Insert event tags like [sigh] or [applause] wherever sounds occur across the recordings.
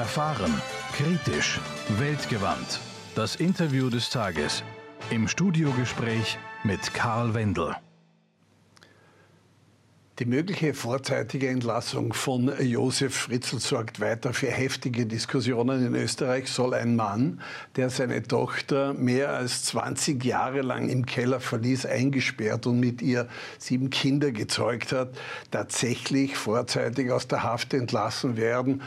Erfahren, kritisch, weltgewandt. Das Interview des Tages. Im Studiogespräch mit Karl Wendel. Die mögliche vorzeitige Entlassung von Josef Fritzl sorgt weiter für heftige Diskussionen in Österreich. Soll ein Mann, der seine Tochter mehr als 20 Jahre lang im Keller verließ, eingesperrt und mit ihr sieben Kinder gezeugt hat, tatsächlich vorzeitig aus der Haft entlassen werden?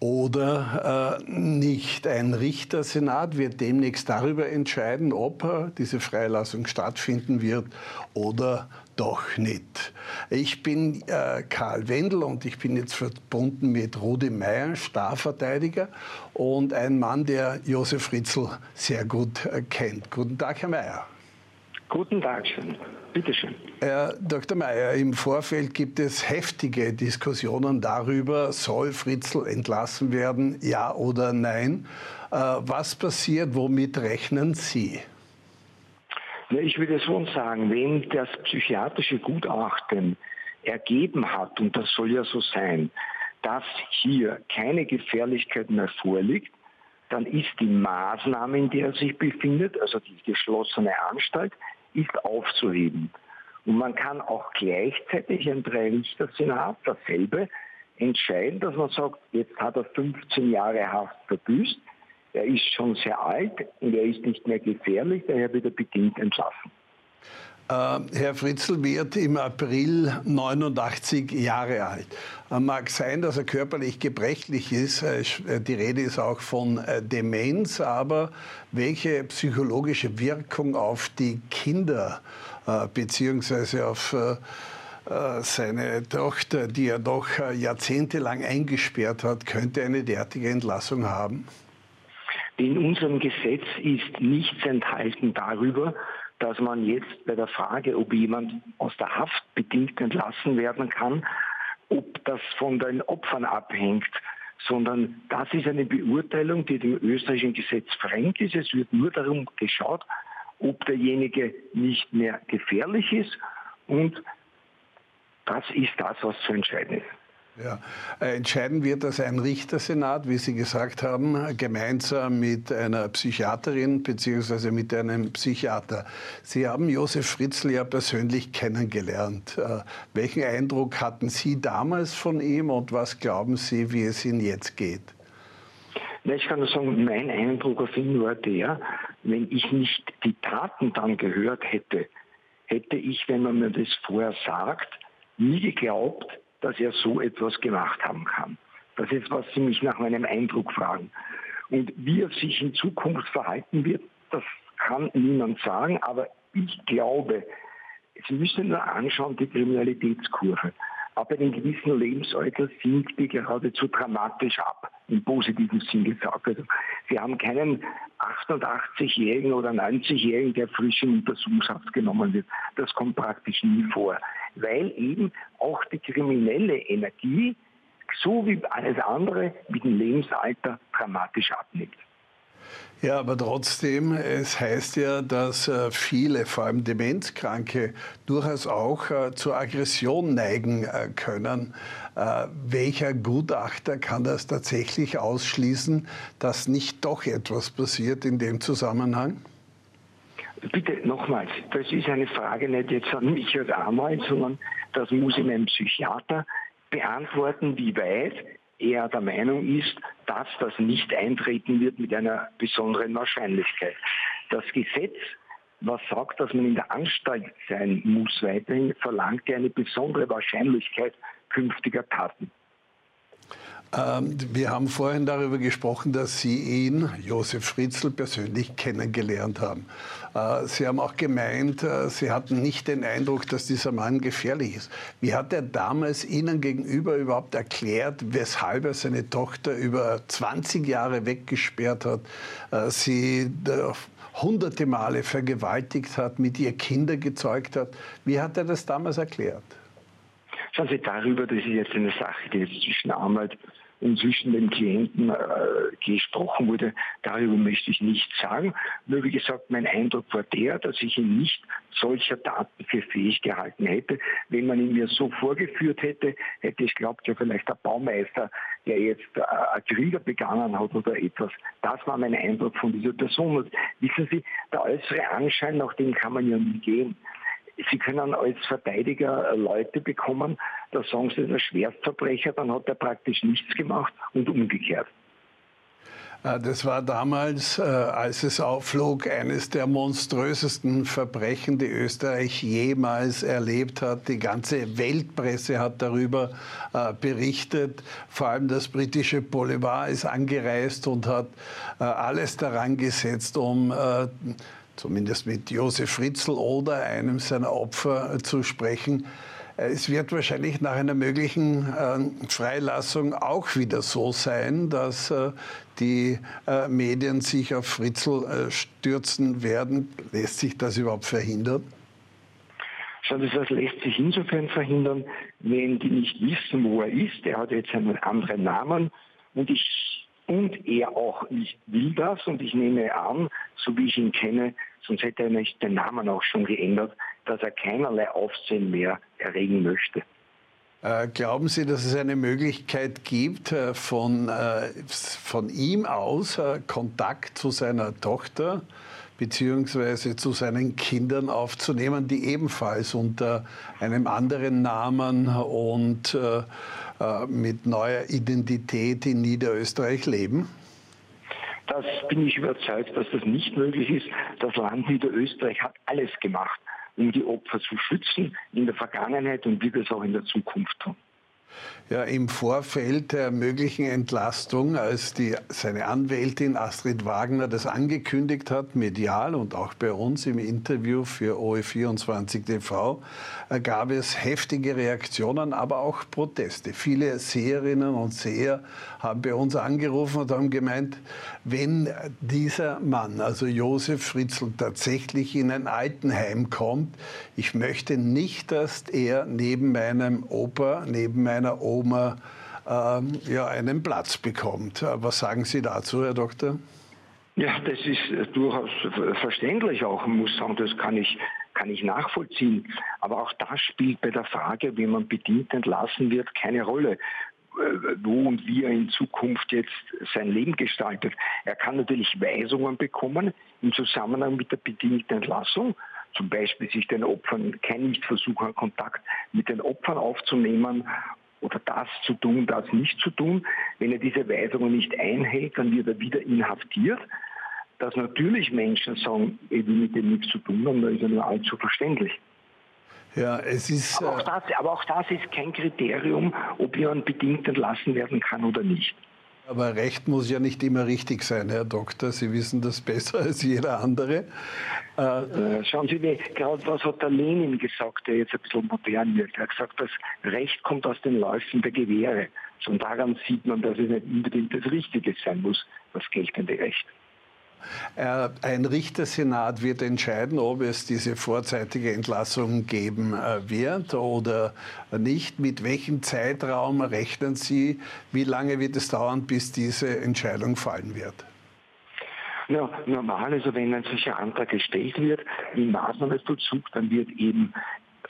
Oder äh, nicht. Ein Richtersenat wird demnächst darüber entscheiden, ob äh, diese Freilassung stattfinden wird oder doch nicht. Ich bin äh, Karl Wendel und ich bin jetzt verbunden mit Rudi Meyer, Starverteidiger und ein Mann, der Josef Fritzl sehr gut äh, kennt. Guten Tag, Herr Meyer. Guten Tag, schön. Bitte schön. Herr Dr. Mayer, im Vorfeld gibt es heftige Diskussionen darüber, soll Fritzl entlassen werden, ja oder nein. Äh, was passiert, womit rechnen Sie? Ich würde so sagen, wenn das psychiatrische Gutachten ergeben hat, und das soll ja so sein, dass hier keine Gefährlichkeit mehr vorliegt, dann ist die Maßnahme, in der er sich befindet, also die geschlossene Anstalt, ist aufzuheben. Und man kann auch gleichzeitig ein Drei-Richter-Senat dasselbe entscheiden, dass man sagt, jetzt hat er 15 Jahre Haft verbüßt, er ist schon sehr alt und er ist nicht mehr gefährlich, daher wird er bedingt entlassen. Äh, Herr Fritzl wird im April 89 Jahre alt. Äh, mag sein, dass er körperlich gebrechlich ist. Äh, die Rede ist auch von Demenz. Aber welche psychologische Wirkung auf die Kinder beziehungsweise auf seine Tochter, die er doch jahrzehntelang eingesperrt hat, könnte eine derartige Entlassung haben? In unserem Gesetz ist nichts enthalten darüber, dass man jetzt bei der Frage, ob jemand aus der Haft bedingt entlassen werden kann, ob das von den Opfern abhängt, sondern das ist eine Beurteilung, die dem österreichischen Gesetz fremd ist. Es wird nur darum geschaut, ob derjenige nicht mehr gefährlich ist und das ist das, was zu entscheiden ist. Ja. Äh, entscheiden wird das ein Richtersenat, wie Sie gesagt haben, gemeinsam mit einer Psychiaterin bzw. mit einem Psychiater. Sie haben Josef Fritzl ja persönlich kennengelernt. Äh, welchen Eindruck hatten Sie damals von ihm und was glauben Sie, wie es Ihnen jetzt geht? Ich kann nur sagen, mein Eindruck auf ihn war der, wenn ich nicht die Taten dann gehört hätte, hätte ich, wenn man mir das vorher sagt, nie geglaubt, dass er so etwas gemacht haben kann. Das ist, was Sie mich nach meinem Eindruck fragen. Und wie er sich in Zukunft verhalten wird, das kann niemand sagen, aber ich glaube, Sie müssen nur anschauen, die Kriminalitätskurve. Ab einem gewissen Lebensalter sinkt die geradezu dramatisch ab, im positiven Sinn gesagt. Also Sie haben keinen 88-Jährigen oder 90-Jährigen, der frisch in Untersuchungshaft genommen wird. Das kommt praktisch nie vor, weil eben auch die kriminelle Energie, so wie alles andere, mit dem Lebensalter dramatisch abnimmt. Ja, aber trotzdem, es heißt ja, dass äh, viele, vor allem Demenzkranke, durchaus auch äh, zur Aggression neigen äh, können. Welcher Gutachter kann das tatsächlich ausschließen, dass nicht doch etwas passiert in dem Zusammenhang? Bitte nochmals, das ist eine Frage nicht jetzt an mich als Anwalt, sondern das muss in einem Psychiater beantworten, wie weit er der Meinung ist, dass das nicht eintreten wird mit einer besonderen Wahrscheinlichkeit. Das Gesetz, was sagt, dass man in der Anstalt sein muss, weiterhin verlangt er eine besondere Wahrscheinlichkeit künftiger Taten. Ähm, wir haben vorhin darüber gesprochen, dass Sie ihn, Josef Fritzl, persönlich kennengelernt haben. Äh, Sie haben auch gemeint, äh, Sie hatten nicht den Eindruck, dass dieser Mann gefährlich ist. Wie hat er damals Ihnen gegenüber überhaupt erklärt, weshalb er seine Tochter über 20 Jahre weggesperrt hat, äh, sie hunderte Male vergewaltigt hat, mit ihr Kinder gezeugt hat? Wie hat er das damals erklärt? Schauen Sie darüber, das ist jetzt eine Sache, die jetzt zwischen Anwalt und zwischen den Klienten äh, gesprochen wurde, darüber möchte ich nichts sagen. Nur wie gesagt, mein Eindruck war der, dass ich ihn nicht solcher Daten für fähig gehalten hätte. Wenn man ihn mir so vorgeführt hätte, hätte ich glaubt, ja vielleicht der Baumeister, der jetzt äh, ein Krieger begangen hat oder etwas. Das war mein Eindruck von dieser Person. Und wissen Sie, der äußere Anschein, nach dem kann man ja nie gehen. Sie können als Verteidiger Leute bekommen, da sagen Sie, der Schwerstverbrecher, dann hat er praktisch nichts gemacht und umgekehrt. Äh, das war damals, äh, als es aufflog, eines der monströsesten Verbrechen, die Österreich jemals erlebt hat. Die ganze Weltpresse hat darüber äh, berichtet. Vor allem das britische Boulevard ist angereist und hat alles daran gesetzt, um zumindest mit Josef Fritzl oder einem seiner Opfer zu sprechen. Es wird wahrscheinlich nach einer möglichen äh, Freilassung auch wieder so sein, dass äh, die äh, Medien sich auf Fritzl stürzen werden. Lässt sich das überhaupt verhindern? Schau, das lässt sich insofern verhindern, wenn die nicht wissen, wo er ist. Er hat jetzt einen anderen Namen und ich und er auch nicht will das und ich nehme an, so wie ich ihn kenne, sonst hätte er nicht den Namen auch schon geändert, dass er keinerlei Aufsehen mehr erregen möchte. Äh, glauben Sie, dass es eine Möglichkeit gibt, äh, von, äh, von ihm aus Kontakt zu seiner Tochter bzw. zu seinen Kindern aufzunehmen, die ebenfalls unter einem anderen Namen und mit neuer Identität in Niederösterreich leben? Das bin ich überzeugt, dass das nicht möglich ist. Das Land Niederösterreich hat alles gemacht, um die Opfer zu schützen in der Vergangenheit und wird es auch in der Zukunft tun. Ja, im Vorfeld der möglichen Entlastung, als die, seine Anwältin Astrid Wagner das angekündigt hat, medial und auch bei uns im Interview für OE24 TV, gab es heftige Reaktionen, aber auch Proteste. Viele Seherinnen und Seher haben bei uns angerufen und haben gemeint, wenn dieser Mann, also Josef Fritzl, tatsächlich in ein Altenheim kommt, ich möchte nicht, dass er neben meinem Opa, neben meiner Oma, ähm, ja, einen Platz bekommt. Äh, was sagen Sie dazu, Herr Doktor? Ja, das ist äh, durchaus verständlich auch. Muss sagen, das kann ich, kann ich nachvollziehen. Aber auch das spielt bei der Frage, wie man bedient entlassen wird, keine Rolle äh, wo und wie er in Zukunft jetzt sein Leben gestaltet. Er kann natürlich Weisungen bekommen im Zusammenhang mit der bedingten Entlassung, zum Beispiel sich den Opfern kein Nichtversuch an Kontakt mit den Opfern aufzunehmen oder das zu tun, das nicht zu tun. Wenn er diese Weisungen nicht einhält, dann wird er wieder inhaftiert. Dass natürlich Menschen sagen, ich will mit dem nichts zu tun haben, da ist ja nur allzu verständlich. Ja, es ist, aber, auch das, aber auch das ist kein Kriterium, ob jemand bedingt entlassen werden kann oder nicht. Aber Recht muss ja nicht immer richtig sein, Herr Doktor. Sie wissen das besser als jeder andere. Äh, äh Schauen Sie, gerade was hat der Lenin gesagt, der jetzt ein bisschen modern wird. Er hat gesagt, das Recht kommt aus den Läufen der Gewehre. Und daran sieht man, dass es nicht unbedingt das Richtige sein muss, das geltende Recht. Äh, ein Richtersenat wird entscheiden, ob es diese vorzeitige Entlassung geben äh, wird oder nicht. Mit welchem Zeitraum rechnen Sie? Wie lange wird es dauern, bis diese Entscheidung fallen wird? Ja, normal, also wenn ein solcher Antrag gestellt wird im Maßnahmenvollzug, dann wird eben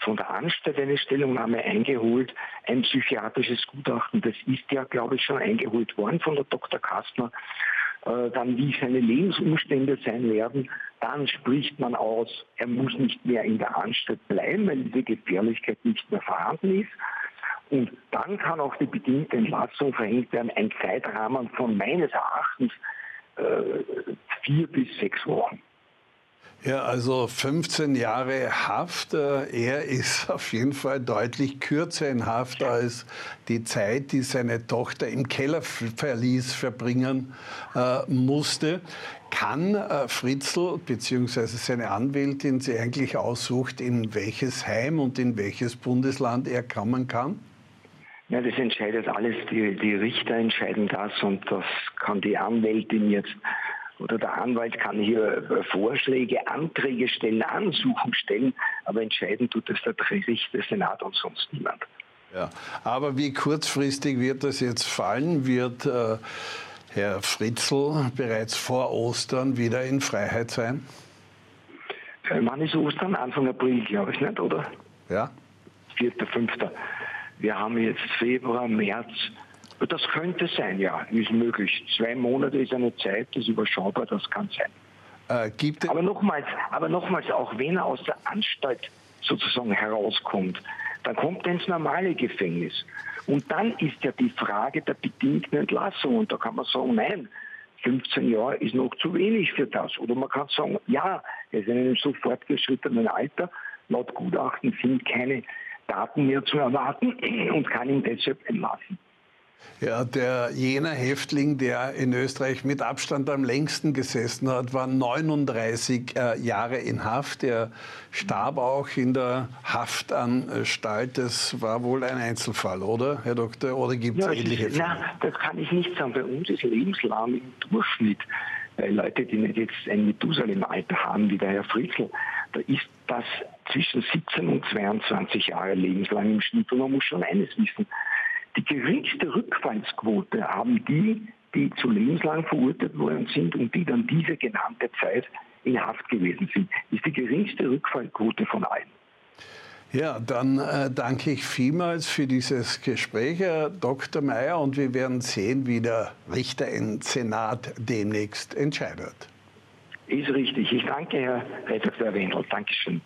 von der Anstalt eine Stellungnahme eingeholt, ein psychiatrisches Gutachten, das ist ja, glaube ich, schon eingeholt worden von der Dr. Kastner. Äh, dann wie seine Lebensumstände sein werden, dann spricht man aus, er muss nicht mehr in der Anstalt bleiben, weil diese Gefährlichkeit nicht mehr vorhanden ist. Und dann kann auch die bedingte Entlassung verhängt werden, ein Zeitrahmen von meines Erachtens äh, vier bis sechs Wochen. Ja, also 15 Jahre Haft. Äh, er [laughs] ist auf jeden Fall deutlich kürzer in Haft als die Zeit, die seine Tochter im Kellerverlies verbringen äh, musste. Kann äh, Fritzl bzw. seine Anwältin sie eigentlich aussucht, in welches Heim und in welches Bundesland er kommen kann? Ja, das entscheidet alles, die, die Richter entscheiden das und das kann die Anwältin jetzt oder der Anwalt kann hier äh, Vorschläge, Anträge stellen, Ansuchen stellen, aber entscheiden tut es der Richter, Senat und sonst niemand. Ja, aber wie kurzfristig wird das jetzt fallen? Wird äh, Herr Fritzl bereits vor Ostern wieder in Freiheit sein? Äh, wann ist Ostern? Anfang April, glaube ich, nicht, oder? Ja. 4., 5. Wir haben jetzt Februar, März. Das könnte sein, ja, ist möglich. Zwei Monate ist eine Zeit, das ist überschaubar, das kann sein. Äh, gibt aber nochmals, aber nochmals, auch wenn er aus der Anstalt sozusagen herauskommt, dann kommt er ins normale Gefängnis. Und dann ist ja die Frage der bedingten Entlassung. Und da kann man sagen, nein, 15 Jahre ist noch zu wenig für das. Oder man kann sagen, ja, er ist in einem so fortgeschrittenen Alter. Laut Gutachten sind keine Daten mehr zu erwarten und kann ihn deshalb entlassen. Ja, der jener Häftling, der in Österreich mit Abstand am längsten gesessen hat, war 39 äh, Jahre in Haft. Er starb auch in der Haftanstalt. Das war wohl ein Einzelfall, oder, Herr Doktor? Oder gibt es ja, ähnliche Fälle? Nein, das kann ich nicht sagen. Bei uns ist lebenslang im Durchschnitt. Äh, Leute, die nicht jetzt ein Methusalem-Alter haben, wie der Herr Fritzl, da ist das zwischen 17 und 22 Jahre lebenslang im Schnitt. Und man muss schon eines wissen, die geringste Rückfallsquote haben die, die zu lebenslang verurteilt worden sind und die dann diese genannte Zeit in Haft gewesen sind. Ist die geringste Rückfallquote von allen. Ja, dann äh, danke ich vielmals für dieses Gespräch, Herr Dr. Mayer, und wir werden sehen, wie der Richter im Senat demnächst entscheidet. Ist richtig. Ich danke, Herr Redakteur Wendel. Dankeschön.